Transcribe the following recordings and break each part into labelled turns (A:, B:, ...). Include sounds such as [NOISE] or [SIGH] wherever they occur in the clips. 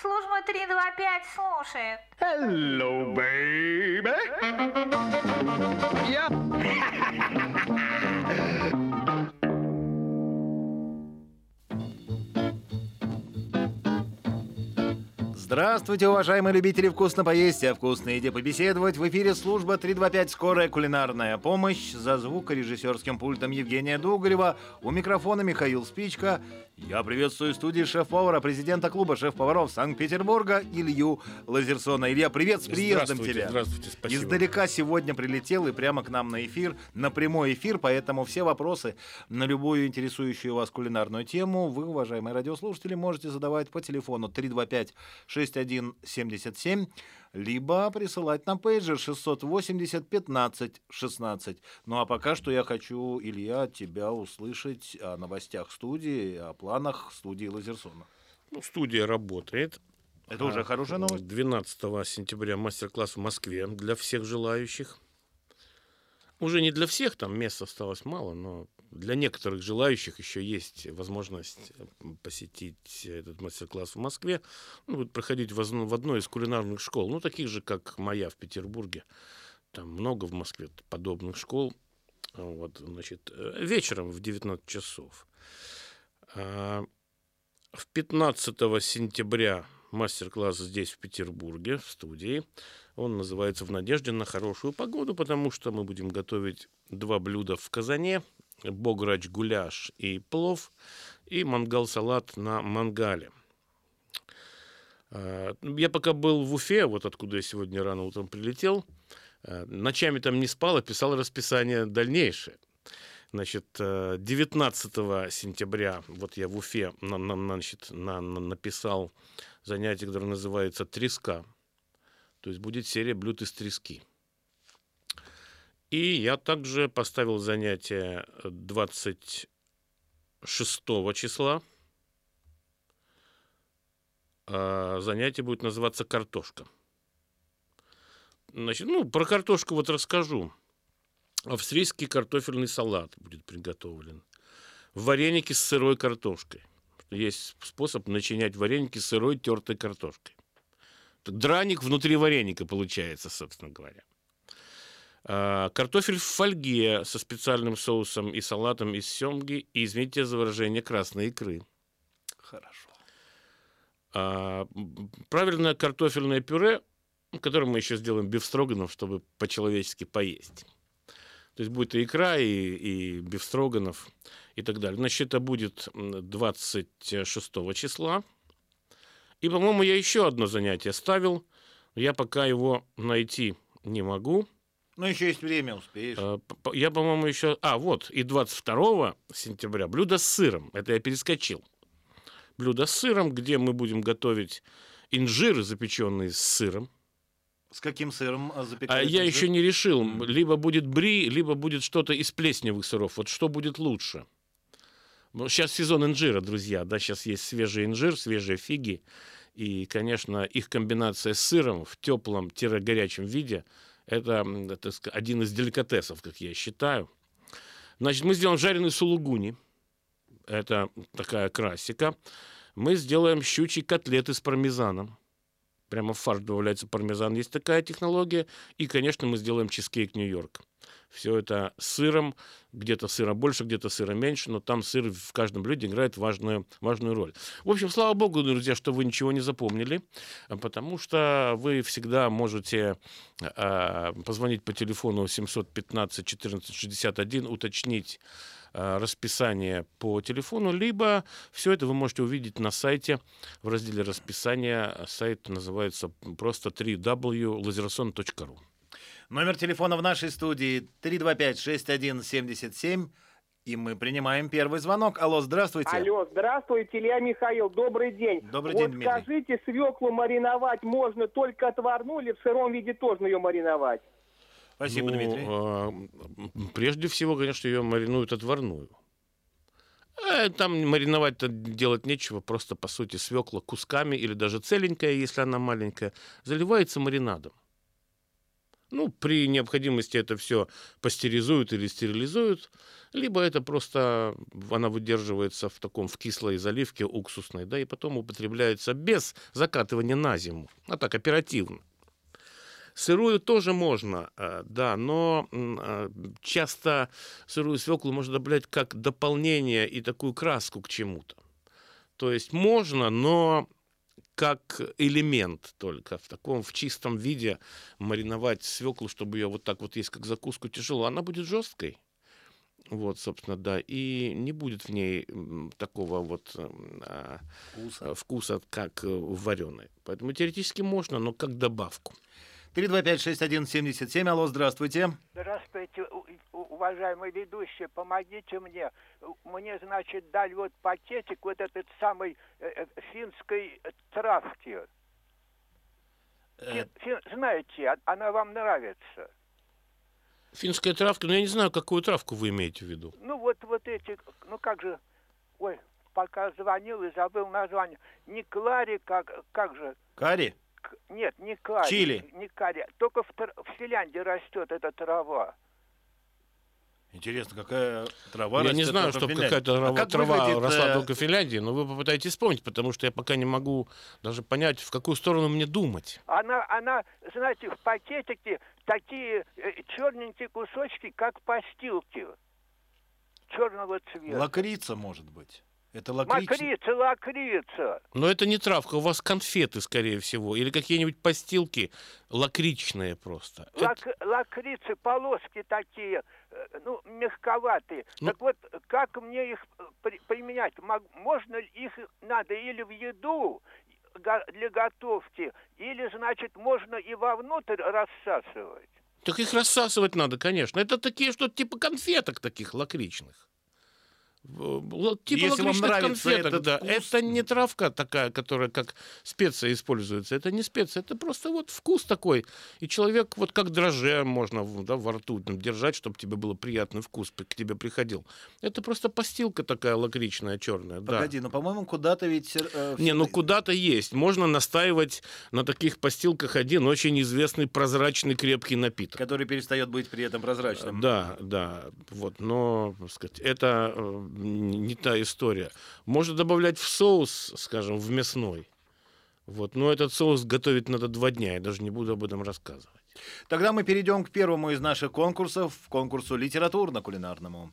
A: Служба 325 слушает.
B: Hello, baby. Yeah. [LAUGHS]
C: Здравствуйте, уважаемые любители вкусно поесть, а вкусной еде побеседовать. В эфире служба 325 «Скорая кулинарная помощь». За звукорежиссерским пультом Евгения Дугарева. У микрофона Михаил Спичка. Я приветствую студии шеф-повара, президента клуба шеф-поваров Санкт-Петербурга Илью Лазерсона. Илья, привет с приездом
D: здравствуйте,
C: тебя.
D: Здравствуйте, спасибо.
C: Издалека сегодня прилетел и прямо к нам на эфир, на прямой эфир, поэтому все вопросы на любую интересующую вас кулинарную тему вы, уважаемые радиослушатели, можете задавать по телефону 325 6177, либо присылать на пейджер 680 15 16. Ну а пока что я хочу, Илья, от тебя услышать о новостях студии, о планах студии Лазерсона.
D: Ну, студия работает.
C: Это уже хорошая новость?
D: 12 сентября мастер-класс в Москве для всех желающих. Уже не для всех, там мест осталось мало, но для некоторых желающих еще есть возможность посетить этот мастер-класс в Москве. Он будет проходить в одной из кулинарных школ, ну, таких же, как моя в Петербурге. Там много в Москве подобных школ. Вот, значит, э, вечером в 19 часов. А, В 15 сентября мастер-класс здесь, в Петербурге, в студии. Он называется «В надежде на хорошую погоду», потому что мы будем готовить два блюда в казане. Бограч гуляш и плов, и мангал-салат на мангале. А, Я пока был в Уфе, вот откуда я сегодня рано утром прилетел, а, ночами там не спал, а писал расписание дальнейшее. Значит, э, 19 сентября, вот я в Уфе на- на- значит, на- на- написал занятие, которое называется «Треска». То есть будет серия блюд из трески. И я также поставил занятие 26 числа. А, Занятие будет называться «Картошка». Значит, ну, про картошку вот расскажу. Австрийский картофельный салат будет приготовлен. Вареники с сырой картошкой. Есть способ начинять вареники сырой тертой картошкой. Драник внутри вареника получается, собственно говоря. А, Картофель в фольге со специальным соусом и салатом из семги и, извините за выражение, красной икры.
C: Хорошо.
D: А, Правильное картофельное пюре, которое мы еще сделаем бифстроганов, чтобы по-человечески поесть. То есть будет и икра, и, и бифстроганов, и так далее. Значит, это будет м, 26 числа. И, по-моему, я еще одно занятие ставил. Я пока его найти не могу.
C: Ну, еще есть время, успеешь.
D: А, п- Я, по-моему, еще... А, вот, и 22 сентября блюдо с сыром. Это я перескочил. Блюдо с сыром, где мы будем готовить инжир, запеченный с сыром.
C: С каким сыром а,
D: А
C: запекаете?
D: я
C: инжир?
D: еще не решил. Либо будет бри, либо будет что-то из плесневых сыров. Вот что будет лучше? Сейчас сезон инжира, друзья. Да, сейчас есть свежий инжир, свежие фиги. И, конечно, их комбинация с сыром в теплом-горячем виде – это, так один из деликатесов, как я считаю. Значит, мы сделаем жареный сулугуни. Это такая классика. Мы сделаем щучьи котлеты с пармезаном. Прямо в фарш добавляется пармезан. Есть такая технология. И, конечно, мы сделаем чизкейк Нью-Йорк. Все это сыром. Где-то сыра больше, где-то сыра меньше, но там сыр в каждом блюде играет важную, важную роль. В общем, слава богу, друзья, что вы ничего не запомнили, а потому что вы всегда можете а, позвонить по телефону 715 14 61, уточнить а, расписание по телефону, либо все это вы можете увидеть на сайте в разделе расписания. Сайт называется просто www.laserson.ru.
C: Номер телефона в нашей студии 325-6177. И мы принимаем первый звонок. Алло, здравствуйте.
E: Алло, здравствуйте, Илья Михаил, добрый день.
C: Добрый
E: вот
C: день, Дмитрий.
E: скажите, свеклу мариновать можно только отварную или в сыром виде тоже ее мариновать?
C: Спасибо,
D: Ну,
C: Дмитрий.
D: а, прежде всего, конечно, ее маринуют отварную. Э, Там мариновать-то делать нечего, просто, по сути, свекла кусками или даже целенькая, если она маленькая, заливается маринадом. Ну, при необходимости это все пастеризуют или стерилизуют, либо это просто она выдерживается в таком в кислой заливке уксусной, да, и потом употребляется без закатывания на зиму, а так оперативно. Сырую тоже можно, э, да, но э, часто сырую свеклу можно добавлять как дополнение и такую краску к чему-то. То есть можно, но как элемент только в таком в чистом виде мариновать свеклу, чтобы ее вот так вот есть как закуску тяжело, она будет жесткой. Вот, собственно, да, и не будет в ней такого вот м, а,
C: Вкуса.
D: вкуса, как э, в вареной. Поэтому теоретически можно, но как добавку.
C: 325-6177, алло, здравствуйте.
F: Здравствуйте, уважаемый ведущий, помогите мне. Мне, значит, дали вот пакетик вот этот самой э, э, финской травки.
C: Э,
F: Фин- фин- знаете, а- она вам нравится.
D: Финская травка, ну я не знаю, какую травку вы имеете в виду.
F: Ну вот, вот эти, ну как же, ой, пока звонил и забыл название. Не Клари, как, как же,
C: Кари?
F: к- нет, не Клари.
C: Чили.
F: Не Кари, только в, в Финляндии растет эта трава.
C: Интересно, какая трава
D: я не
C: растет
D: знаю, чтобы
C: Финляндии.
D: какая-то
C: А
D: трава,
C: как
D: трава
C: выглядит,
D: росла
C: э,
D: только в Финляндии, но вы попытаетесь вспомнить, потому что я пока не могу даже понять, в какую сторону мне думать.
F: Она, она, знаете, в пакетике такие э, черненькие кусочки, как постилки. Черного цвета.
C: Лакрица, может быть. Это лакрица.
F: Лакрица, лакрица.
D: Но это не травка, у вас конфеты, скорее всего, или какие-нибудь постилки лакричные просто. Это-
F: Лак- лакрицы, полоски такие, э, ну, мягковатые.
D: Ну-
F: Так вот, как мне их э, при- применять? Мог- Можно ли их надо или в еду го- для готовки, или, значит, можно и вовнутрь рассасывать?
D: Так их рассасывать надо, конечно. Это такие, что типа конфеток таких лакричных. Л- Типа
C: Если вам нравится
D: конфеток,
C: этот
D: да.
C: вкус-
D: Это не травка такая, которая как специя используется. Это не специя, это просто вот вкус такой. И человек вот как дрожже можно в- да, во рту там, держать, чтобы тебе было приятный вкус к тебе приходил. Это просто постилка такая лакричная, черная. да.
C: Погоди, но, по-моему, куда-то ведь... э,
D: Не, ну куда-то есть. Можно настаивать на таких постилках один очень известный прозрачный крепкий напиток.
C: Который перестает быть при этом прозрачным.
D: Да, да, вот, но, так сказать, это э, не та история. Можно добавлять в соус, скажем, в мясной. Вот, но этот соус готовить надо два дня, я даже не буду об этом рассказывать.
C: Тогда мы перейдем к первому из наших конкурсов, конкурсу литературно-кулинарному.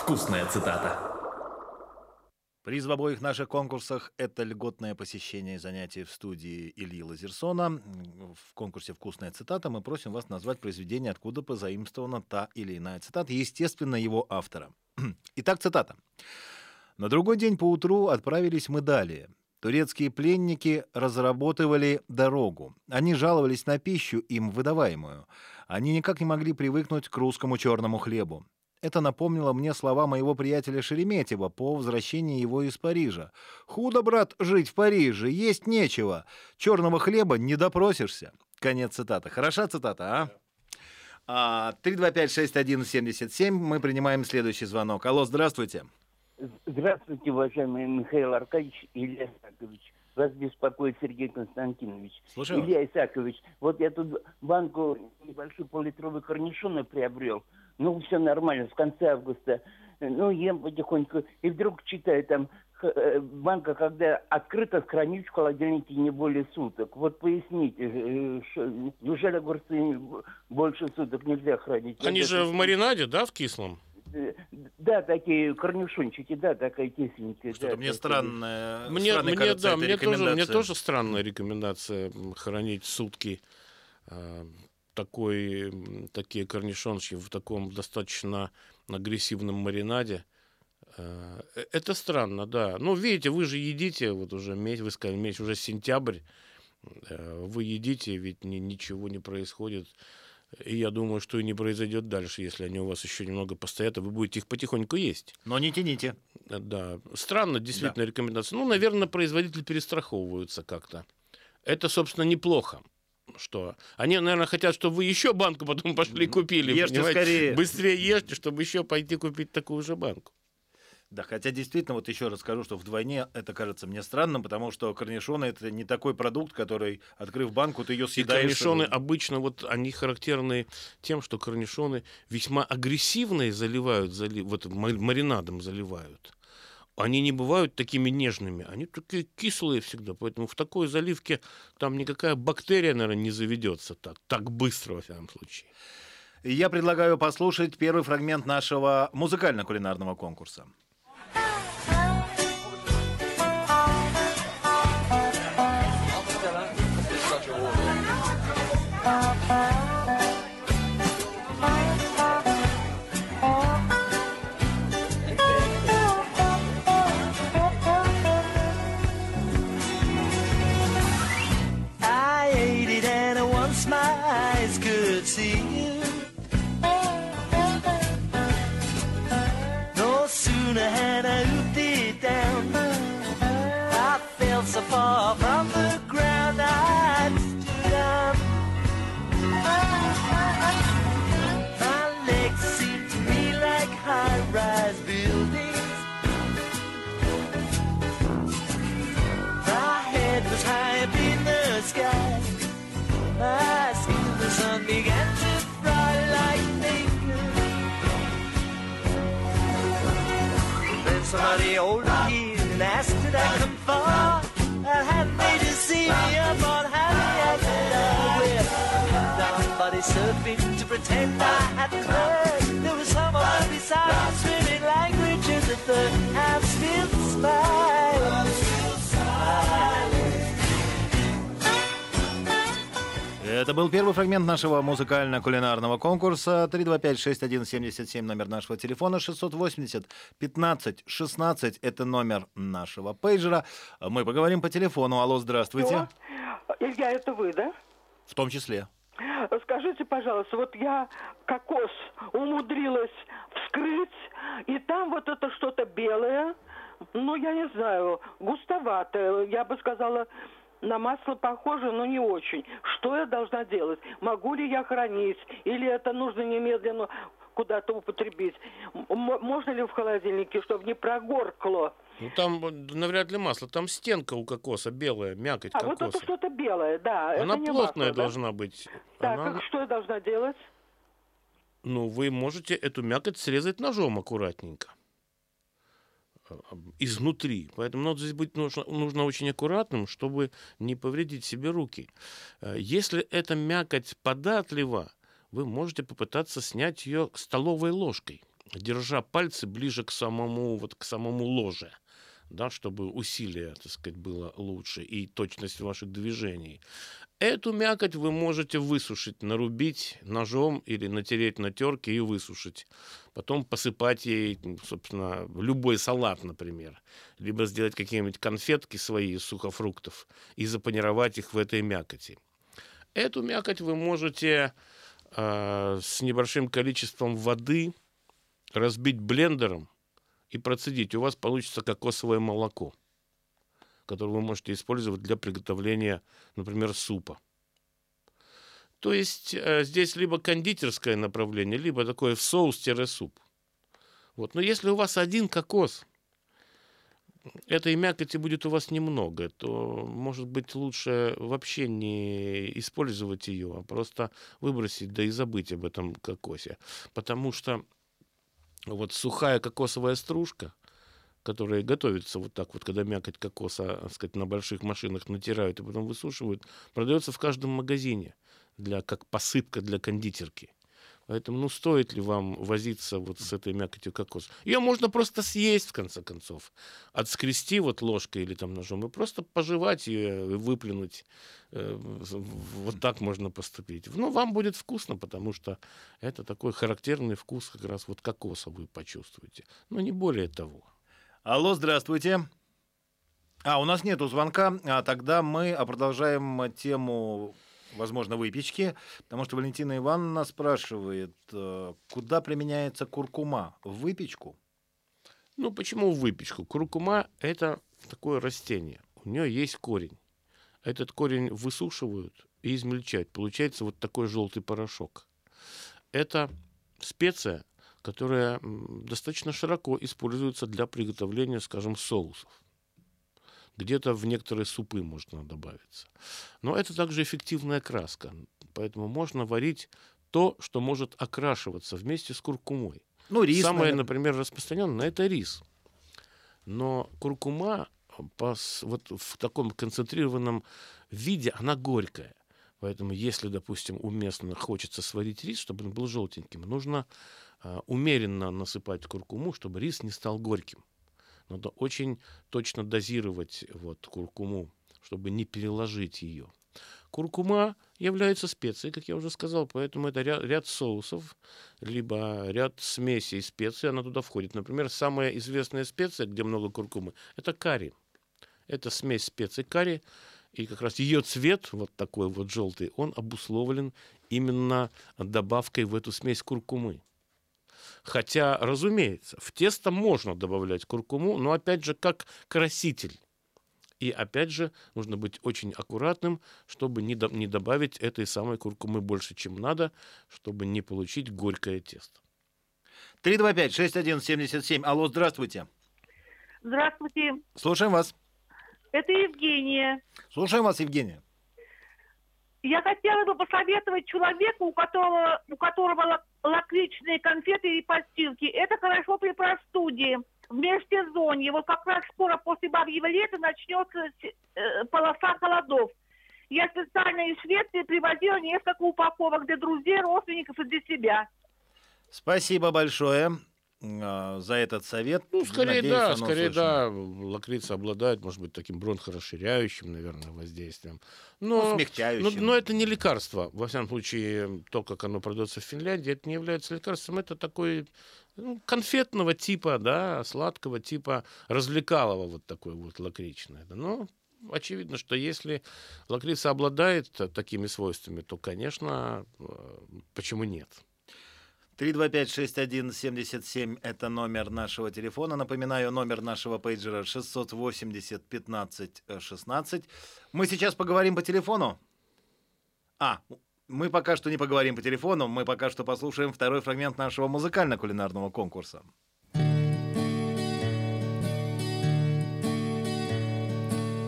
B: Вкусная цитата.
C: Приз в обоих наших конкурсах – это льготное посещение занятий в студии Ильи Лазерсона. В конкурсе «Вкусная цитата» мы просим вас назвать произведение, откуда позаимствована та или иная цитата, естественно, его автора. [CLEARS THROAT] Итак, цитата. «На другой день поутру отправились мы далее. Турецкие пленники разработывали дорогу. Они жаловались на пищу, им выдаваемую. Они никак не могли привыкнуть к русскому черному хлебу. Это напомнило мне слова моего приятеля Шереметьева по возвращении его из Парижа. «Худо, брат, жить в Париже, есть нечего. Черного хлеба не допросишься». Конец цитаты. Хороша цитата, а? А, 325-6177. Мы принимаем следующий звонок. Алло, здравствуйте.
G: Здравствуйте, уважаемый Михаил Аркадьевич и Илья Исакович. Вас беспокоит Сергей Константинович.
C: Слушаю.
G: Илья Исакович, вот я тут банку небольшой поллитровый корнишона приобрел. Ну, все нормально, в конце августа. Ну, ем потихоньку. И вдруг читаю там, э, банка, когда открыта, хранить в холодильнике не более суток. Вот поясните, э, шо- неужели огурцы больше суток нельзя хранить?
D: Они же в маринаде, да, в кислом?
G: Э, Да, такие корнюшончики, да, такая тесенькая.
C: Что-то
G: да,
C: мне
G: такая.
C: странно.
D: Мне,
C: странной
D: мне,
C: кажется
D: да, мне, тоже, мне тоже странная рекомендация хранить сутки э, такой, такие корнишончики в таком достаточно агрессивном маринаде. Э, э, Это странно, да. Ну, видите, вы же едите, вот уже месяц, вы сказали, месяц, уже сентябрь, э, вы едите, ведь ни- ничего не происходит. И я думаю, что и не произойдет дальше, если они у вас еще немного постоят, и вы будете их потихоньку есть.
C: Но не тяните.
D: Да, странно, действительно, рекомендация. Ну, наверное, производители перестраховываются как-то. Это, собственно, неплохо. Что? Они, наверное, хотят, чтобы вы еще банку потом пошли и купили.
C: Ешьте
D: понимаете?
C: скорее.
D: Быстрее ешьте, чтобы еще пойти купить такую же банку.
C: Да, хотя действительно, вот еще раз скажу, что вдвойне это кажется мне странным, потому что корнишоны это не такой продукт, который, открыв банку, ты ее
D: И
C: съедаешь.
D: корнишоны обычно вот они характерны тем, что корнишоны весьма агрессивные заливают, зали- вот ма- маринадом заливают. Они не бывают такими нежными, они такие кислые всегда, поэтому в такой заливке там никакая бактерия, наверное, не заведется так, так быстро, во всяком случае.
C: Я предлагаю послушать первый фрагмент нашего музыкально-кулинарного конкурса.
H: Up in the sky. My skin, the sun began to fry like bacon. Then somebody older here and asked did I come far. I had oh, me to see me up on Happy Island. Down body surfing to pretend I hadn't heard. There was someone beside me swimming languages at third. I'm still smiling.
C: Это был первый фрагмент нашего музыкально-кулинарного конкурса. 325-6177 номер нашего телефона, 680-15-16 это номер нашего пейджера. Мы поговорим по телефону. Алло, здравствуйте.
I: Илья, это вы, да?
C: В том числе.
I: Скажите, пожалуйста, вот я кокос умудрилась вскрыть, и там вот это что-то белое, ну, я не знаю, густоватое, я бы сказала, на масло похоже, но не очень. Что я должна делать? Могу ли я хранить? Или это нужно немедленно куда-то употребить? М- можно ли в холодильнике, чтобы не прогоркло?
D: Ну там вот навряд ли масло, там стенка у кокоса белая, мякоть
I: А вот
D: кокоса.
I: это что-то белое, да.
D: Она
I: это не
D: плотная
I: масло, да?
D: должна быть.
I: Так,
D: Она-
I: как- что я должна делать?
D: Ну, вы можете эту мякоть срезать ножом аккуратненько. Изнутри. Поэтому надо здесь быть нужно, нужно очень аккуратным, чтобы не повредить себе руки. Э, Если эта мякоть податлива, вы можете попытаться снять ее столовой ложкой, держа пальцы ближе к самому, вот, к самому ложе да, чтобы усилие, так сказать, было лучше и точность ваших движений. Эту мякоть вы можете высушить, нарубить ножом или натереть на терке и высушить. Потом посыпать ей, собственно, любой салат, например. Либо сделать какие-нибудь конфетки свои из сухофруктов и запанировать их в этой мякоти. Эту мякоть вы можете э, с небольшим количеством воды разбить блендером и процедить. У вас получится кокосовое молоко, которое вы можете использовать для приготовления, например, супа. То есть э, здесь либо кондитерское направление, либо такое в соус-суп. Вот. Но если у вас один кокос, этой мякоти будет у вас немного, то, может быть, лучше вообще не использовать ее, а просто выбросить, да и забыть об этом кокосе. Потому что вот сухая кокосовая стружка, которая готовится вот так вот, когда мякоть кокоса, так сказать, на больших машинах натирают и потом высушивают, продается в каждом магазине для, как посыпка для кондитерки. Поэтому, ну, стоит ли вам возиться вот с этой мякотью кокоса? Ее можно просто съесть, в конце концов. Отскрести вот ложкой или там ножом и просто пожевать ее, выплюнуть. Э, Вот так можно поступить. Ну, вам будет вкусно, потому что это такой характерный вкус как раз вот кокоса вы почувствуете. Но не более того.
C: Алло, здравствуйте. А, у нас нету звонка, а тогда мы продолжаем тему, возможно, выпечки, потому что Валентина Ивановна спрашивает, э, куда применяется куркума? В выпечку?
D: Ну, почему в выпечку? Куркума – это такое растение. У нее есть корень. Этот корень высушивают и измельчают. Получается вот такой желтый порошок. Это специя, которая достаточно широко используется для приготовления, скажем, соусов. Где-то в некоторые супы можно добавиться. Но это также эффективная краска. Поэтому можно варить то, что может окрашиваться вместе с куркумой.
C: Ну, рис,
D: Самое,
C: наверное.
D: например, распространенное это рис. Но куркума по с- вот в таком концентрированном виде, она горькая. Поэтому, если, допустим, уместно хочется сварить рис, чтобы он был желтеньким, нужно а, умеренно насыпать куркуму, чтобы рис не стал горьким. Надо очень точно дозировать вот, куркуму, чтобы не переложить ее. Куркума является специей, как я уже сказал, поэтому это ряд, ряд соусов, либо ряд смесей специй, она туда входит. Например, самая известная специя, где много куркумы, это карри. Это смесь специй карри, и как раз ее цвет, вот такой вот желтый, он обусловлен именно добавкой в эту смесь куркумы. Хотя, разумеется, в тесто можно добавлять куркуму, но опять же как краситель. И опять же, нужно быть очень аккуратным, чтобы не, до- не добавить этой самой куркумы больше, чем надо, чтобы не получить горькое тесто.
C: 325-6177. Алло, здравствуйте.
J: Здравствуйте,
C: Слушаем вас.
J: это Евгения.
C: Слушаем вас, Евгения.
J: Я хотела бы посоветовать человеку, у которого, у которого лакричные конфеты и постилки. Это хорошо при простуде, в межсезонье. Вот как раз скоро после бабьего лета начнется э, полоса холодов. Я специально из Швеции привозила несколько упаковок для друзей, родственников и для себя.
C: Спасибо большое за этот совет.
D: Ну, скорее
C: Надеюсь,
D: да, скорее
C: услышано.
D: да. Лакрица обладает, может быть, таким бронхорасширяющим, наверное, воздействием.
C: Ну,
D: Но,
C: смягчающим.
D: но, но это не лекарство. Во всяком случае, то, как оно продается в Финляндии, это не является лекарством. Это такой ну, конфетного типа, да, сладкого типа, развлекалого вот такой вот лакричное. Но очевидно, что если лакрица обладает такими свойствами, то, конечно, э, почему нет?
C: 325-6177 – это номер нашего телефона. Напоминаю, номер нашего пейджера 680-15-16. Мы сейчас поговорим по телефону. А, мы пока что не поговорим по телефону, мы пока что послушаем второй фрагмент нашего музыкально-кулинарного конкурса.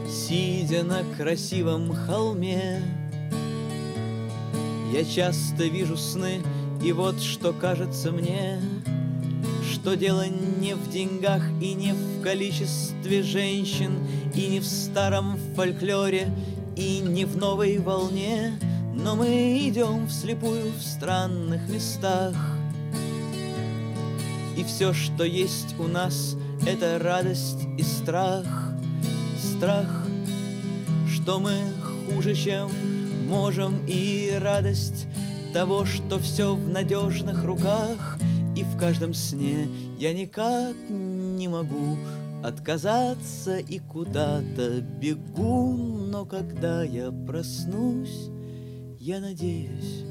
K: Сидя на красивом холме, Я часто вижу сны, и вот что кажется мне, Что дело не в деньгах и не в количестве женщин, И не в старом фольклоре, и не в новой волне, Но мы идем вслепую в странных местах, И все, что есть у нас, это радость и страх, страх, что мы хуже, чем можем, и радость того, что все в надежных руках, и в каждом сне я никак не могу отказаться и куда-то бегу, но когда я проснусь, я надеюсь,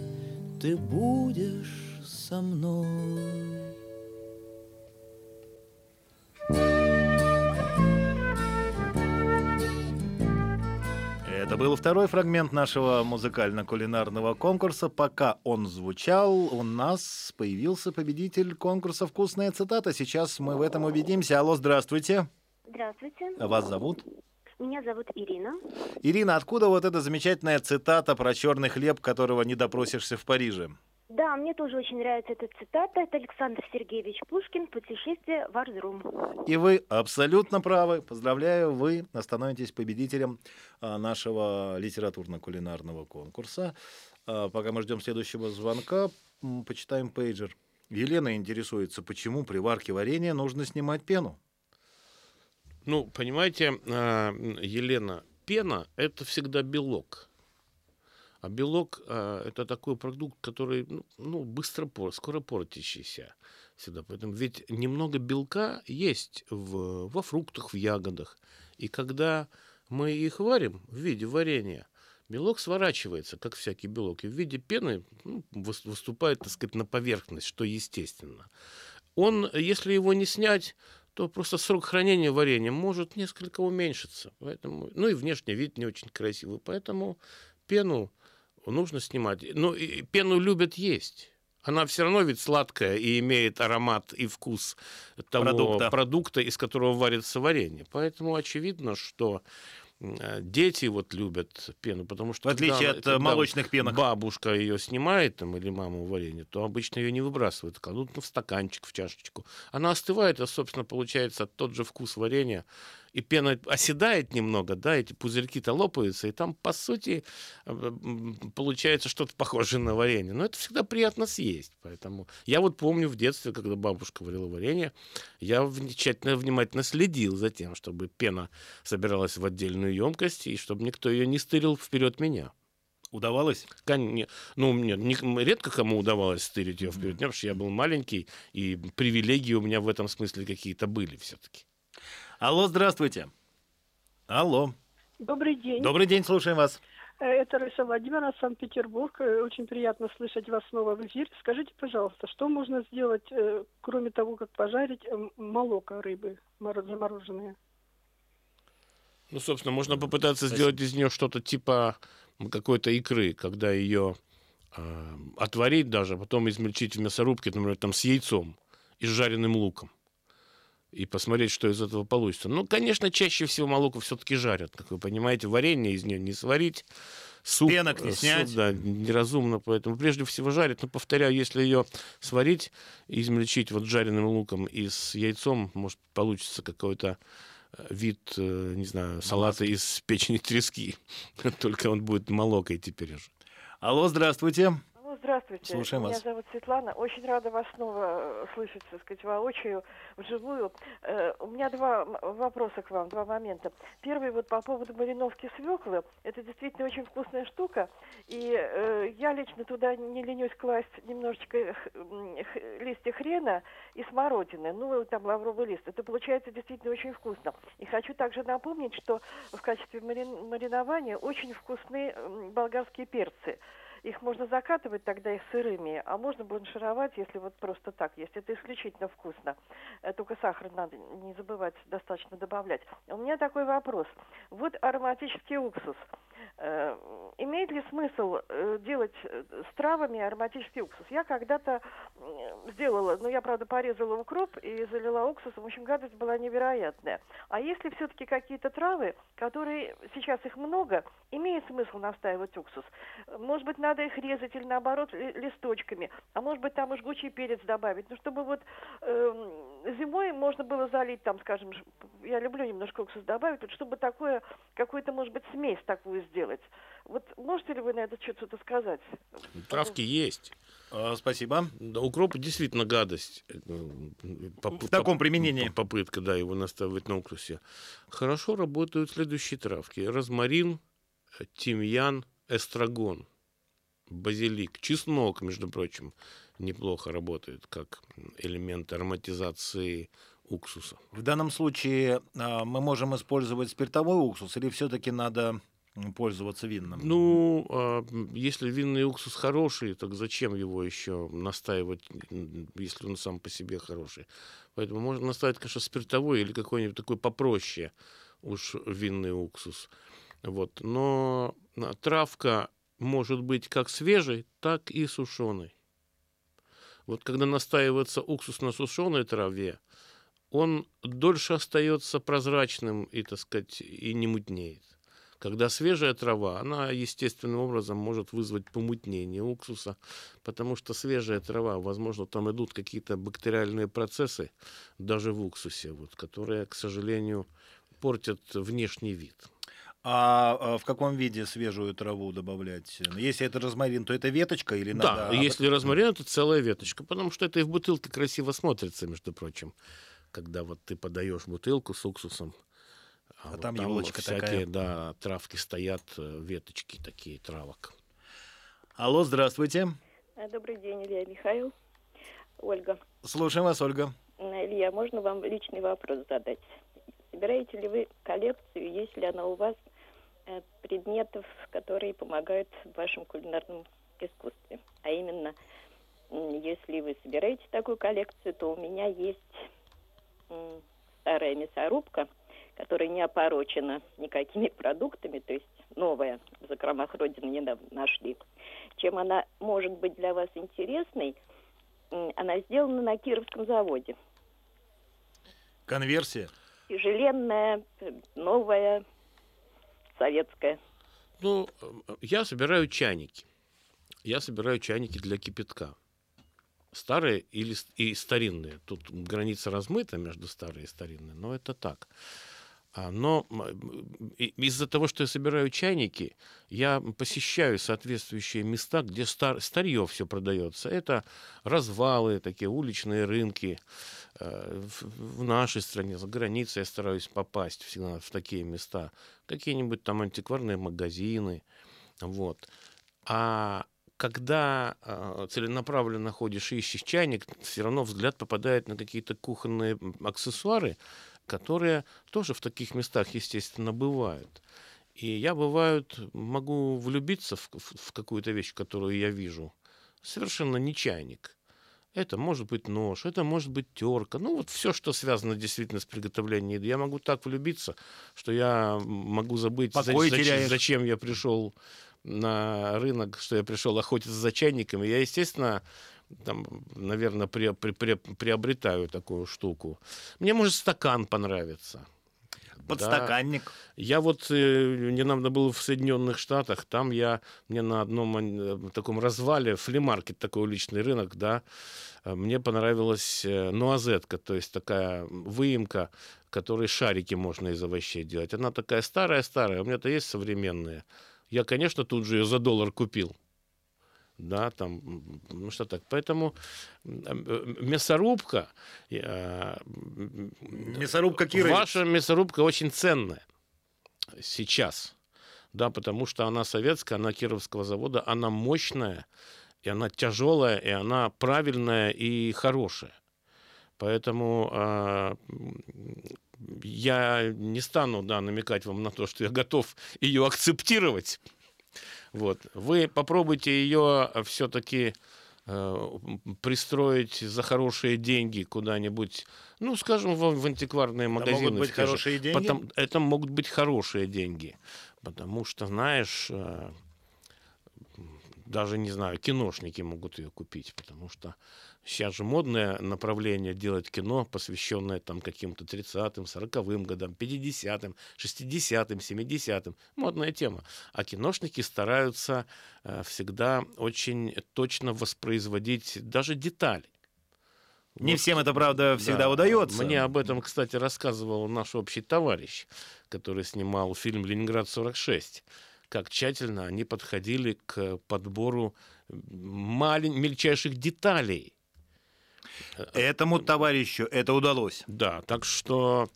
K: ты будешь со мной.
C: Был второй фрагмент нашего музыкально-кулинарного конкурса. Пока он звучал, у нас появился победитель конкурса «Вкусная цитата». Сейчас мы в этом убедимся. Алло, здравствуйте.
L: Здравствуйте.
C: Вас зовут?
L: Меня зовут Ирина.
C: Ирина, откуда вот эта замечательная цитата про черный хлеб, которого не допросишься в Париже?
L: Да, мне тоже очень нравится эта цитата. Это Александр Сергеевич Пушкин «Путешествие в Арзрум».
C: И вы абсолютно правы. Поздравляю, вы становитесь победителем а, нашего литературно-кулинарного конкурса. А, Пока мы ждем следующего звонка, почитаем пейджер. Елена интересуется, почему при варке варенья нужно снимать пену.
D: Ну, понимаете, а, Елена, пена – это всегда белок. А белок а, это такой продукт, который ну, ну, быстро, пор- скоро портящийся всегда. Поэтому ведь немного белка есть в, во фруктах, в ягодах. И когда мы их варим в виде варенья, белок сворачивается, как всякий белок, и в виде пены ну, выс- выступает, так сказать, на поверхность, что естественно. Он, если его не снять, то просто срок хранения варенья может несколько уменьшиться. Поэтому, ну и внешний вид не очень красивый. Поэтому пену нужно снимать. Ну, и пену любят есть. Она все равно ведь сладкая и имеет аромат и вкус того
C: Продукта.
D: продукта, из которого варится варенье. Поэтому очевидно, что э, дети вот любят пену, потому что
C: В отличие
D: когда-
C: от, э,
D: когда
C: молочных пенок.
D: бабушка ее снимает там или мама варенье, то обычно ее не выбрасывают, кладут ну, в стаканчик, в чашечку. Она остывает, а собственно получается тот же вкус варенья, и пена оседает немного, да, эти пузырьки-то лопаются, и там по сути э, получается что-то похожее на варенье. Но это всегда приятно съесть, поэтому я вот помню в детстве, когда бабушка варила варенье, я тщательно, внимательно следил за тем, чтобы пена собиралась в отдельную емкость и чтобы никто ее не стырил вперед меня.
C: Удавалось?
D: Кон- Ну, мне не- редко кому удавалось стырить ее вперед, потому что я был маленький, и привилегии у меня в этом смысле какие-то были все-таки.
C: Алло, здравствуйте. Алло.
M: Добрый день.
C: Добрый день, слушаем вас.
M: Э, Это Раиса Владимировна, Санкт-Петербург. Э, Очень приятно слышать вас снова в эфире. Скажите, пожалуйста, что можно сделать, э, кроме того, как пожарить э, молоко рыбы моро- замороженное?
D: Ну, собственно, можно попытаться сделать из нее что-то типа какой-то икры, когда ее э, отварить даже, потом измельчить в мясорубке, например, там с яйцом и с жареным луком. И посмотреть, что из этого получится. Ну, конечно, чаще всего молоко все-таки жарят. Как вы понимаете, варенье из нее не сварить. Суп,
C: Пенок не
D: э, суп,
C: снять.
D: да, неразумно, поэтому прежде всего жарят. Но, повторяю, если ее сварить и измельчить вот жареным луком и с яйцом, может, получится какой-то э, вид, э, не знаю, салата из печени трески. [LAUGHS] Только он будет молокой теперь уже.
C: Алло, здравствуйте.
N: Ну, здравствуйте.
C: Слушаем
N: Меня
C: вас.
N: зовут Светлана. Очень рада вас снова э, слышать, так сказать, воочию, вживую. Э, у меня два вопроса к вам, два момента. Первый вот по поводу мариновки свеклы. Это действительно очень вкусная штука. И э, я лично туда не ленюсь класть немножечко х- х- листья хрена и смородины. Ну, там лавровый лист. Это получается действительно очень вкусно. И хочу также напомнить, что в качестве марин- маринования очень вкусны м, болгарские перцы. Их можно закатывать тогда их сырыми, а можно бланшировать, если вот просто так есть. Это исключительно вкусно. Э, Только сахар надо не забывать достаточно добавлять. У меня такой вопрос. Вот ароматический уксус. Э, Имеет ли смысл э, делать э, с травами ароматический уксус? Я когда-то сделала, ну я, правда, порезала укроп и залила уксусом. В общем, гадость была невероятная. А если все-таки какие-то травы, которые сейчас их много, имеет смысл настаивать уксус? Может быть, надо их резать или наоборот ли- листочками, а может быть, там и жгучий перец добавить. Ну, чтобы вот эм, зимой можно было залить там, скажем, я люблю немножко уксус добавить, вот чтобы такое, какую-то, может быть, смесь такую сделать. Вот можете ли вы на счет что-то сказать?
D: Травки есть.
C: А, спасибо.
D: Да, укроп действительно гадость. Поп-
C: В таком
D: поп-
C: применении.
D: Попытка, да, его наставить на уксусе. Хорошо работают следующие травки. Розмарин, тимьян, эстрагон, базилик, чеснок, между прочим, неплохо работает как элемент ароматизации уксуса.
C: В данном случае а, мы можем использовать спиртовой уксус или все-таки надо пользоваться винным?
D: Ну, а, если винный уксус хороший, так зачем его еще настаивать, если он сам по себе хороший? Поэтому можно настаивать, конечно, спиртовой или какой-нибудь такой попроще уж винный уксус. Вот. Но а, травка может быть как свежей, так и сушеной. Вот когда настаивается уксус на сушеной траве, он дольше остается прозрачным и, так сказать, и не мутнеет. Когда свежая трава, она естественным образом может вызвать помутнение уксуса, потому что свежая трава, возможно, там идут какие-то бактериальные процессы даже в уксусе, вот, которые, к сожалению, портят внешний вид.
C: А, а в каком виде свежую траву добавлять? Если это розмарин, то это веточка или
D: Да,
C: надо...
D: если розмарин, это целая веточка, потому что это и в бутылке красиво смотрится, между прочим, когда вот ты подаешь бутылку с уксусом, а, вот
C: там елочка
D: всякие,
C: такая.
D: да, травки стоят, э, веточки такие травок.
C: Алло, здравствуйте.
O: Э, Добрый день, Илья Михаил. Ольга.
C: Слушаем вас, Ольга.
O: Э, Илья, можно вам личный вопрос задать? Собираете ли вы коллекцию, есть ли она у вас предметов, которые помогают в вашем кулинарном искусстве? А именно, если вы собираете такую коллекцию, то у меня есть старая мясорубка, которая не опорочена никакими продуктами, то есть новая в закромах Родины недавно нашли. Чем она может быть для вас интересной – она сделана на Кировском заводе.
C: Конверсия.
O: Тяжеленная, э, новая, советская.
D: Ну, я собираю чайники. Я собираю чайники для кипятка. Старые или и старинные. Тут граница размыта между старой и старинной, но это так. А, Но из-за того, что я собираю чайники, я посещаю соответствующие места, где стар, старье все продается. Это развалы, такие уличные рынки. Э, В, нашей стране, за границей я стараюсь попасть всегда в такие места. Какие-нибудь там антикварные магазины. Вот. А когда э, целенаправленно ходишь и ищешь чайник, все равно взгляд попадает на какие-то кухонные аксессуары, которые тоже в таких местах, естественно, бывают. И я, бывает, могу влюбиться в, в- в какую-то вещь, которую я вижу. Совершенно не чайник. Это может быть нож, это может быть терка. Ну, вот все, что связано действительно с приготовлением еды. Я могу так влюбиться, что я могу забыть, за-
C: Покой
D: зач-
C: теряешь.
D: зачем я пришел на рынок, что я пришел охотиться за чайниками. Я, естественно, там, наверное, пре- пре- пре- приобретаю такую штуку. Мне может стакан понравиться.
C: Подстаканник.
D: Я вот э, недавно был в Соединенных Штатах, там я, мне на одном э, таком развале, флимаркет, такой уличный рынок, да, э, мне понравилась э, нуазетка, то есть такая выемка, которой шарики можно из овощей делать. Она такая старая-старая, у меня-то есть современные. Я, конечно, тут же ее за доллар купил. Да, там, ну что так. Поэтому э, мясорубка... э,
C: Мясорубка Кировец.
D: Ваша мясорубка очень ценная сейчас. Да, потому что она советская, она Кировского завода, она мощная, и она тяжелая, и она правильная и хорошая. Поэтому м, я не стану да, намекать вам на то, что я готов ее акцептировать. Вот. Вы попробуйте ее все-таки пристроить за хорошие деньги куда-нибудь, ну, скажем, в, в антикварные
C: могут
D: магазины.
C: быть
D: в те же.
C: хорошие деньги?
D: Потом- это могут быть хорошие деньги. Потому что, знаешь, э, даже, не знаю, киношники могут ее купить, потому что сейчас же модное направление делать кино, посвященное там каким-то 30-м, 40-м годам, 50-м, 60-м, 70-м. Модная тема. А киношники стараются э, всегда очень точно воспроизводить даже детали.
C: Не
D: Вот.
C: всем это, правда, всегда
D: Да.
C: удается.
D: Мне об этом, кстати, рассказывал наш общий товарищ, который снимал фильм «Ленинград-46». Как тщательно они подходили к подбору малень- мельчайших деталей.
C: Этому товарищу это удалось.
D: Да, так что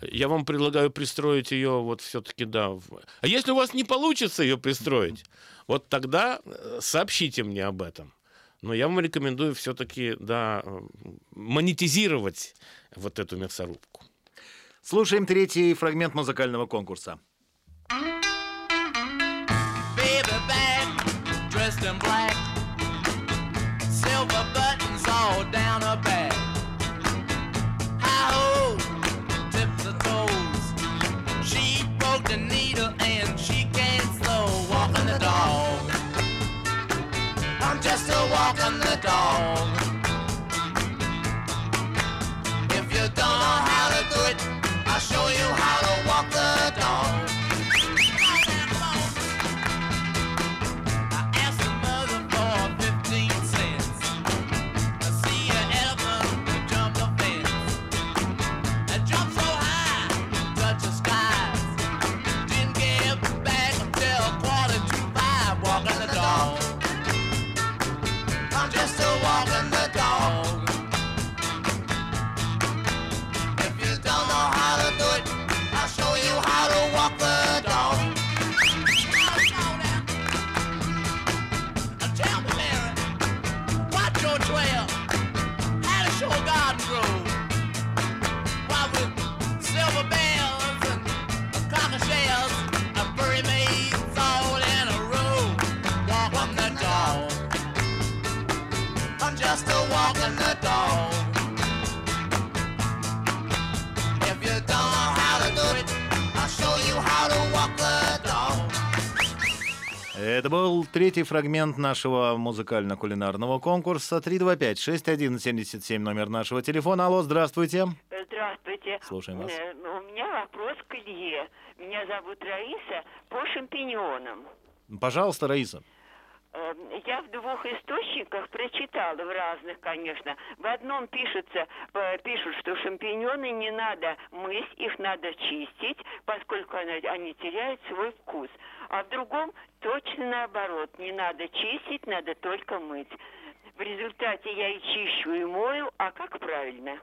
D: я вам предлагаю пристроить ее вот все-таки, да. А если у вас не получится ее пристроить, вот тогда э, сообщите мне об этом. Но я вам рекомендую все-таки, да, монетизировать вот эту мясорубку.
C: Слушаем третий фрагмент музыкального конкурса.
H: Baby back, dressed in black,
C: Это был третий фрагмент нашего музыкально-кулинарного конкурса. 325-6177 номер нашего телефона. Алло, здравствуйте.
P: Здравствуйте.
C: Слушаем вас.
P: Э, У меня вопрос к Илье. Меня зовут Раиса по шампиньонам.
C: Пожалуйста, Раиса.
P: Э, Я в двух источниках прочитала, в разных, конечно. В одном пишется, э, пишут, что шампиньоны не надо мыть, их надо чистить, поскольку они теряют свой вкус. А в другом точно наоборот, не надо чистить, надо только мыть. В результате я и чищу, и мою, а как правильно?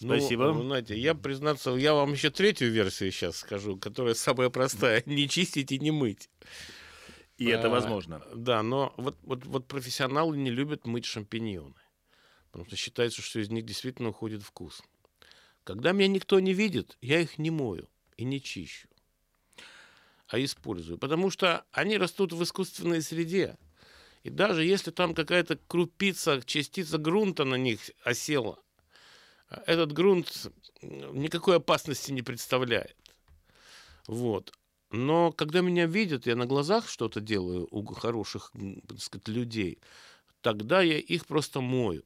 D: Ну,
C: Спасибо.
D: вы знаете, я, признаться, я вам еще третью версию сейчас скажу, которая самая простая. [LAUGHS] Не чистить и не мыть.
C: И это
D: А,
C: возможно.
D: Да, но вот, вот, вот профессионалы не любят мыть шампиньоны. Потому что считается, что из них действительно уходит вкус. Когда меня никто не видит, я их не мою и не чищу, а использую. Потому что они растут в искусственной среде. И даже если там какая-то крупица, частица грунта на них осела, этот грунт никакой опасности не представляет. Вот. Но когда меня видят, я на глазах что-то делаю у хороших, так сказать, людей, тогда я их просто мою.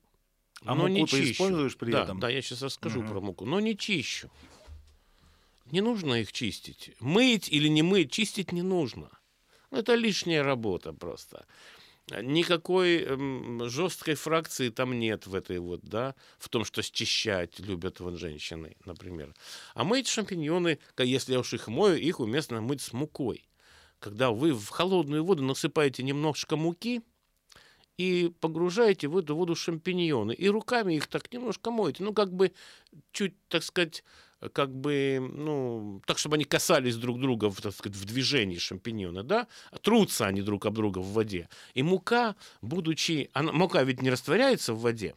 C: А
D: но не
C: муку ты
D: чищу.
C: используешь при
D: да,
C: этом?
D: Да, я сейчас расскажу
C: Мгм.
D: про муку, но не чищу. Не нужно их чистить. Мыть или не мыть, чистить не нужно. Это лишняя работа просто. Никакой эм, жесткой фракции там нет в этой вот, да, в том, что счищать любят вот женщины, например. А мыть шампиньоны, если я уж их мою, их уместно мыть с мукой. Когда вы в холодную воду насыпаете немножко муки и погружаете в эту воду шампиньоны, и руками их так немножко моете, ну, как бы чуть, так сказать, как бы, ну, так, чтобы они касались друг друга, в, так сказать, в движении шампиньоны, да, трутся они друг об друга в воде. И мука, будучи, она, мука ведь не растворяется в воде,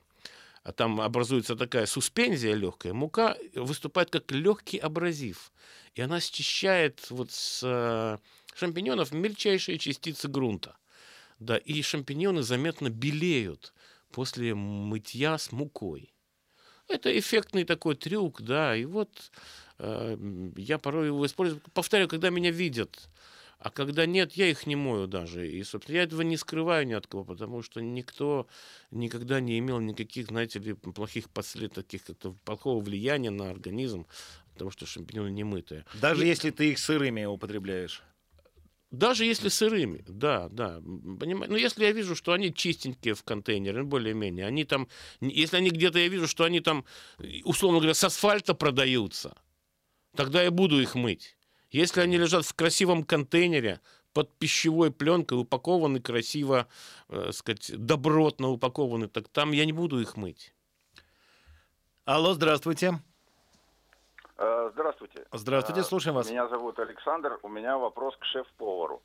D: а там образуется такая суспензия легкая, мука выступает как легкий абразив, и она счищает вот с э, шампиньонов мельчайшие частицы грунта. Да, и шампиньоны заметно белеют после мытья с мукой. Это эффектный такой трюк, да, и вот э, я порой его использую. Повторяю, когда меня видят, а когда нет, я их не мою даже. И, собственно, я этого не скрываю ни от кого, потому что никто никогда не имел никаких, знаете ли, плохих последствий, таких как-то плохого влияния на организм, потому что шампиньоны не мытые.
C: Даже
D: И-
C: если ты их сырыми употребляешь.
D: Даже если сырыми, да, да. Понимаете? Но если я вижу, что они чистенькие в контейнере, ну, более-менее, они там, если они где-то, я вижу, что они там, условно говоря, с асфальта продаются, тогда я буду их мыть. Если они лежат в красивом контейнере, под пищевой пленкой, упакованы красиво, э, сказать, добротно упакованы, так там я не буду их мыть.
C: Алло, здравствуйте.
Q: Э, Здравствуйте.
C: Здравствуйте,
Q: Э,
C: слушаем вас.
Q: Меня зовут Александр. У меня вопрос к шеф-повару.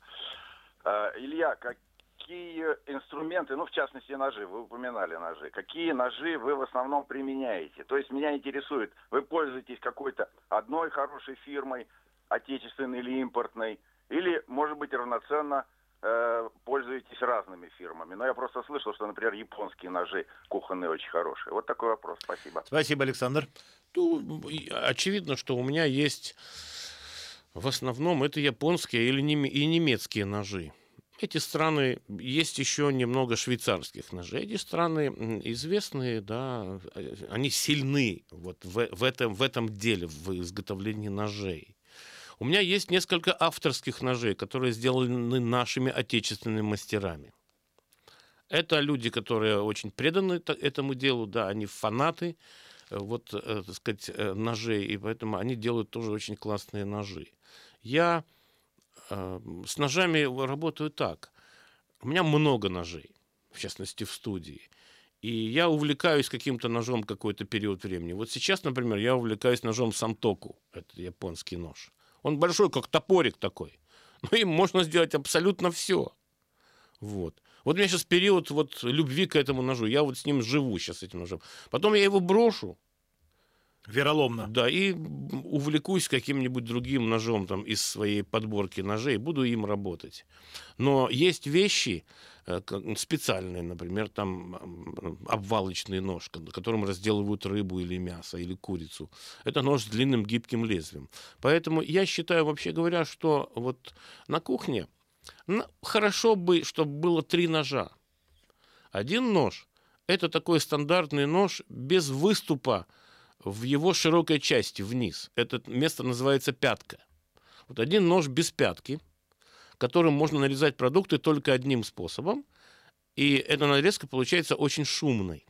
Q: Э, Илья, какие инструменты, ну, в частности, ножи, вы упоминали ножи, какие ножи вы в основном применяете? То есть меня интересует, вы пользуетесь какой-то одной хорошей фирмой, отечественной или импортной, или, может быть, равноценно э, пользуетесь разными фирмами. Но я просто слышал, что, например, японские ножи кухонные очень хорошие. Вот такой вопрос. Спасибо.
C: Спасибо, Александр.
D: Ну, очевидно, что у меня есть в основном это японские или неме- и немецкие ножи. Эти страны, есть еще немного швейцарских ножей. Эти страны известные, да, э, они сильны вот в, в этом, в этом деле, в изготовлении ножей. У меня есть несколько авторских ножей, которые сделаны нашими отечественными мастерами. Это люди, которые очень преданы этому делу, да, они фанаты э, вот, э, так сказать, э, ножей, и поэтому они делают тоже очень классные ножи. Я с ножами работаю так. У меня много ножей, в частности, в студии. И я увлекаюсь каким-то ножом какой-то период времени. Вот сейчас, например, я увлекаюсь ножом самтоку. Это японский нож. Он большой, как топорик такой. [LAUGHS] Но им можно сделать абсолютно все. Вот. Вот у меня сейчас период вот любви к этому ножу. Я вот с ним живу сейчас, этим ножом. Потом я его брошу.
C: Вероломно.
D: Да, и увлекусь каким-нибудь другим ножом там из своей подборки ножей, буду им работать. Но есть вещи э, специальные, например, там обвалочный нож, ко- которым разделывают рыбу или мясо, или курицу. Это нож с длинным гибким лезвием. Поэтому я считаю, вообще говоря, что вот на кухне хорошо бы, чтобы было три ножа. Один нож – это такой стандартный нож без выступа в его широкой части вниз. Это место называется пятка. Вот один нож без пятки, которым можно нарезать продукты только одним способом, и эта нарезка получается очень шумной.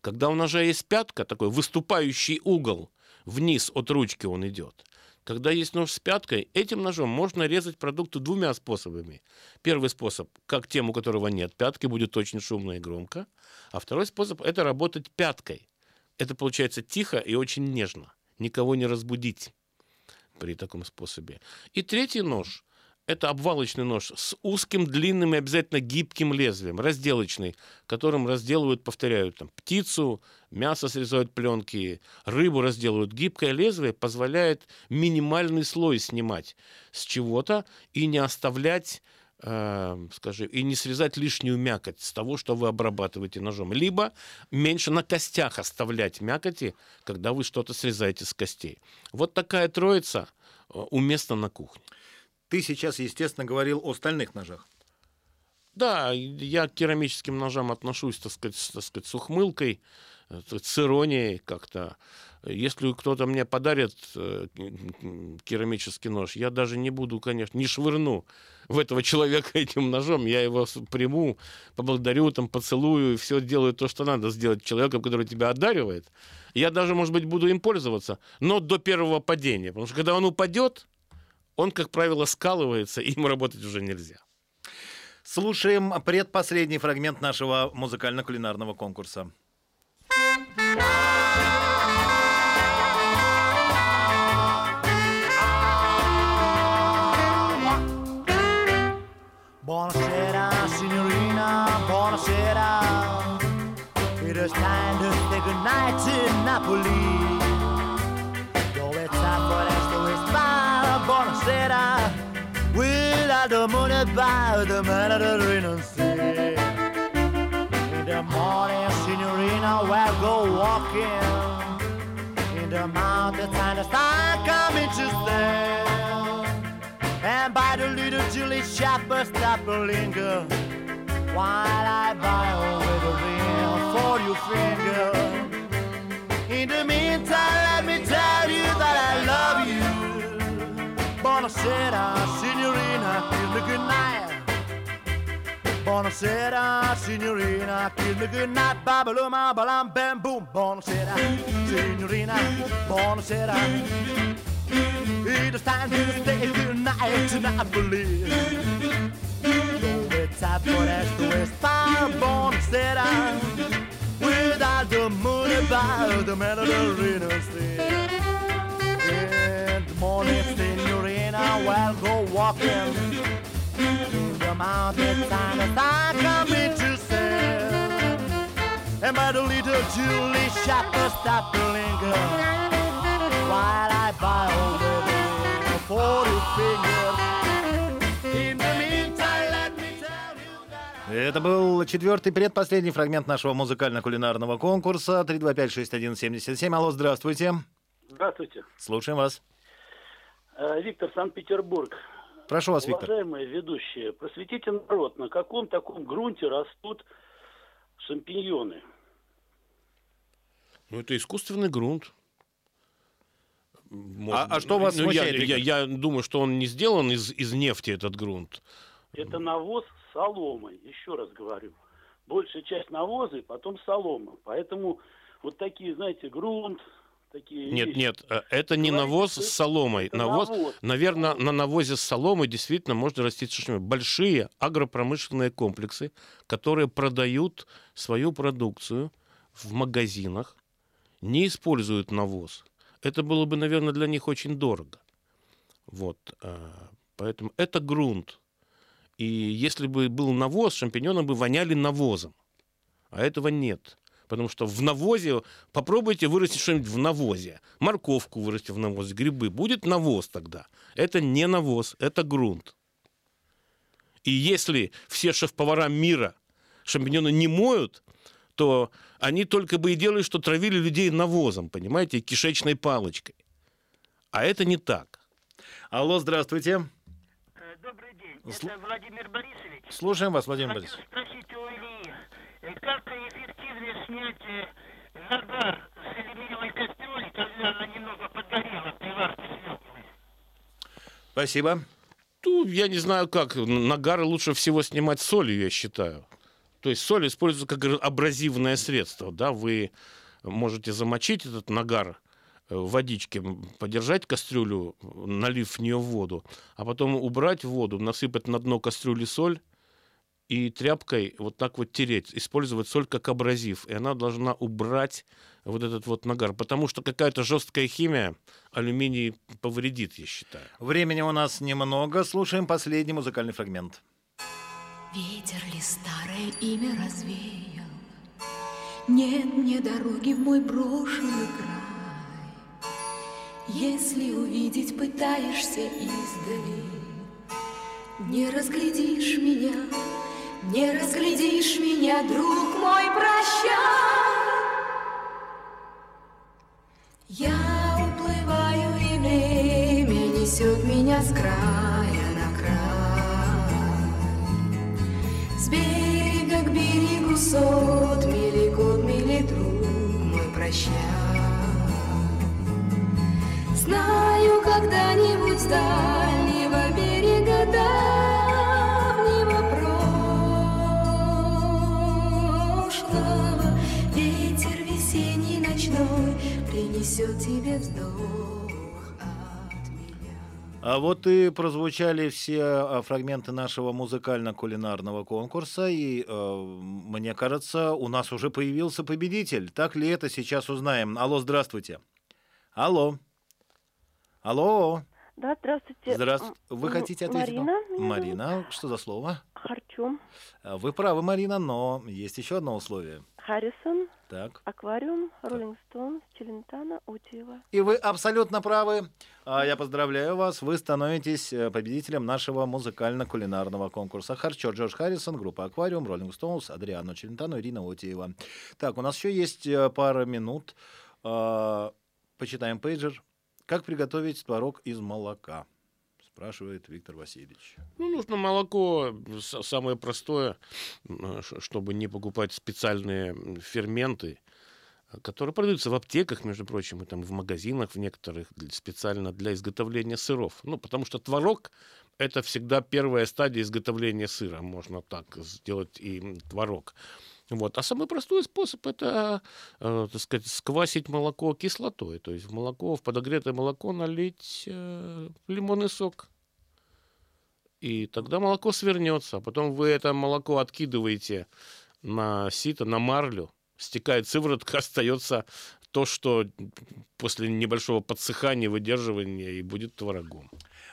D: Когда у ножа есть пятка, такой выступающий угол, вниз от ручки он идет. Когда есть нож с пяткой, этим ножом можно резать продукты двумя способами. Первый способ, как тем, у которого нет пятки, будет очень шумно и громко. А второй способ – это работать пяткой. Это получается тихо и очень нежно. Никого не разбудить при таком способе. И третий нож – это обвалочный нож с узким, длинным и обязательно гибким лезвием, разделочный, которым разделывают, повторяю, там, птицу, мясо срезают пленки, рыбу разделывают. Гибкое лезвие позволяет минимальный слой снимать с чего-то и не оставлять скажи, и не срезать лишнюю мякоть с того, что вы обрабатываете ножом. Либо меньше на костях оставлять мякоти, когда вы что-то срезаете с костей. Вот такая троица э, уместна на кухне.
C: Ты сейчас, естественно, говорил о стальных ножах.
D: Да, я к керамическим ножам отношусь, так сказать, так сказать, с ухмылкой, э, с иронией как-то. Если кто-то мне подарит э, керамический нож, я даже не буду, конечно, не швырну в этого человека этим ножом, я его приму, поблагодарю, там, поцелую, все делаю то, что надо сделать человеком, который тебя одаривает. Я даже, может быть, буду им пользоваться, но до первого падения. Потому что когда он упадет, он, как правило, скалывается, и им работать уже нельзя.
C: Слушаем предпоследний фрагмент нашего музыкально-кулинарного конкурса.
R: Buonasera signorina, buonasera. It is time to say goodnight to Napoli. Dove sta foresta westbound, buonasera. Without the moon about the Mediterranean Sea. In the morning, signorina, we'll go walking. In the mountains and the sun coming to stay. And by the little Julie Shopper stop a linger While I buy a ring for your finger. In the meantime let me tell you that I love you. Buonasera signorina, kiss me good night. Buonasera signorina, kiss me good night. Babaluma balam bam boom Buonasera signorina, buonasera It is time to stay tonight to Napoli. It's time for us to west born Buonasera Without the moon above the Mediterranean Sea In the morning, signorina, we'll go walking In the mountains and the sun coming to sail And by the little Julie shopper stop to linger While I buy
C: Это был четвертый предпоследний фрагмент нашего музыкально-кулинарного конкурса 325-6177. Алло, здравствуйте.
S: Здравствуйте.
C: Слушаем вас.
S: Э, Виктор, Санкт-Петербург.
C: Прошу вас, Виктор.
S: Уважаемые ведущие, просветите народ, на каком таком грунте растут шампиньоны?
D: Ну, это искусственный грунт.
C: А- а что вас
D: ну,
C: смущает,
D: я, я, я думаю, что он не сделан из, из нефти, этот грунт.
S: Это навоз с соломой, еще раз говорю. Большая часть навоза и потом солома. Поэтому вот такие, знаете, грунт, такие
D: Нет,
S: вещи.
D: нет, э, это не
S: Говорите,
D: навоз с соломой.
S: это
D: Навоз,
S: навоз.
D: наверное, на навозе с соломой действительно можно растить шашлык. большие агропромышленные комплексы, которые продают свою продукцию в магазинах, не используют навоз. Это было бы, наверное, для них очень дорого. Вот, а, поэтому это грунт. И если бы был навоз, шампиньоны бы воняли навозом. А этого нет. Потому что в навозе, попробуйте вырастить что-нибудь в навозе. Морковку вырастить в навозе, грибы. Будет навоз тогда. Это не навоз, это грунт. И если все шеф-повара мира шампиньоны не моют, то они только бы и делали, что травили людей навозом, понимаете, кишечной палочкой. А это не так.
C: Алло, здравствуйте.
T: Добрый день.
C: Сл-
T: Это Владимир Борисович.
C: Слушаем вас, Владимир
T: Хочу
C: Борисович.
T: спросить у Ильи, э, как эффективнее снять э, нагар с алюминиевой кастрюли, когда она немного подгорела при варке свеклы?
C: Спасибо.
D: Ну, я не знаю как. Нагары лучше всего снимать солью, я считаю. То есть соль используется как абразивное средство. Да? Вы можете замочить этот нагар э, в водичке, м, подержать кастрюлю, налив в нее воду, а потом убрать воду, насыпать на дно кастрюли соль и тряпкой вот так вот тереть. Использовать соль как абразив. И она должна убрать вот этот вот нагар. Потому что какая-то жесткая химия алюминий повредит, я считаю.
C: Времени у нас немного. Слушаем последний музыкальный фрагмент.
U: Ветер ли старое имя развеял? Нет мне дороги в мой брошенный край. Если увидеть пытаешься издали, Не разглядишь меня, не разглядишь меня, друг мой, прощай. Я уплываю, и время несет меня с края берега к берегу сот мили год, мили друг мой, прощай. Знаю, когда-нибудь с дальнего берега давнего прошлого Ветер весенний ночной принесет тебе вздох.
C: А вот и прозвучали все а, фрагменты нашего музыкально-кулинарного конкурса, и э, мне кажется, у нас уже появился победитель. Так ли это, сейчас узнаем. Алло, здравствуйте. Алло. Алло.
V: Да, здравствуйте.
C: Здравствуйте. Вы хотите ответить?
V: Марина. зовут.
C: Марина, что за слово?
V: Харчум.
C: Вы правы, Марина, но есть еще одно условие.
V: Харрисон.
C: Так.
V: Аквариум. Роллинг Стоунс. Челентано. Утиева.
C: И вы абсолютно правы. А, Я поздравляю вас. Вы становитесь э, победителем нашего музыкально-кулинарного конкурса. Харчо Джордж Харрисон, группа Аквариум, Роллинг Стоунс, Адриано Челентано, Ирина Отиева. Так, у нас еще есть э, пара минут. А, Почитаем пейджер. Как приготовить творог из молока? Спрашивает Виктор Васильевич.
D: Ну, нужно молоко самое простое, ш- чтобы не покупать специальные ферменты, э, которые продаются в аптеках, между прочим, и там в магазинах в некоторых специально для изготовления сыров. Ну, потому что творог – это всегда первая стадия изготовления сыра. Можно так сделать и творог. Вот. А самый простой способ – это, э, так сказать, сквасить молоко кислотой. То есть в молоко, в подогретое молоко налить э, лимонный сок. И тогда молоко свернется. А потом вы это молоко откидываете на сито, на марлю. Стекает сыворотка, [LAUGHS] остается то, что после небольшого подсыхания, выдерживания и будет творогом.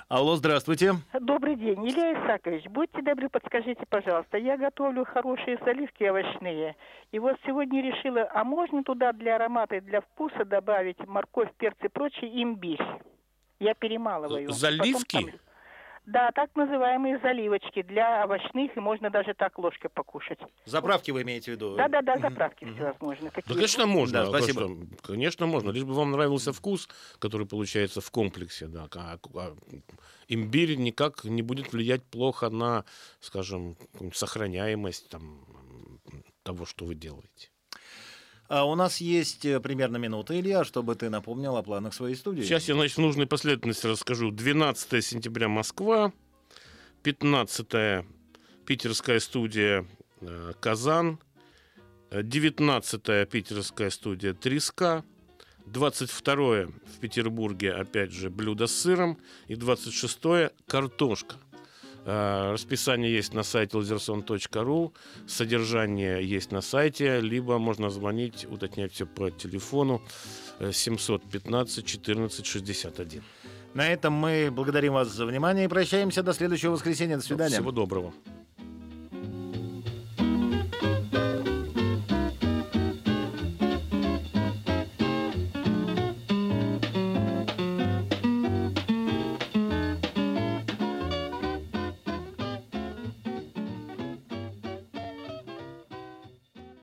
C: Алло, здравствуйте.
W: Добрый день, Илья Исакович. Будьте добры, подскажите, пожалуйста. Я готовлю хорошие заливки овощные. И вот сегодня решила, а можно туда для аромата и для вкуса добавить морковь, перцы и прочее, имбирь? Я перемалываю.
D: Заливки?
W: Потом там- Да, так называемые заливочки для овощных, и можно даже так ложкой покушать.
C: Заправки вы имеете в виду?
W: Да-да-да, заправки всевозможные.
D: Да,
W: Какие-
D: конечно, можно.
C: Да, спасибо.
D: что? Конечно, можно. Лишь бы вам нравился вкус, который получается в комплексе. Да. А- а имбирь никак не будет влиять плохо на, скажем, сохраняемость там, того, что вы делаете.
C: А у нас есть э, примерно минута, Илья, чтобы ты напомнил о планах своей студии.
D: Сейчас я, значит, в нужной последовательности расскажу. 12 сентября Москва, 15 питерская студия э, Казан, э, 19 питерская студия Треска, 22 в Петербурге, опять же, блюдо с сыром, и 26 картошка. Э, Расписание есть на сайте lzerson.ru, содержание есть на сайте, либо можно звонить, уточнять все по телефону э, 715 14 61.
C: На этом мы благодарим вас за внимание и прощаемся до следующего воскресенья. До свидания.
D: Всего доброго.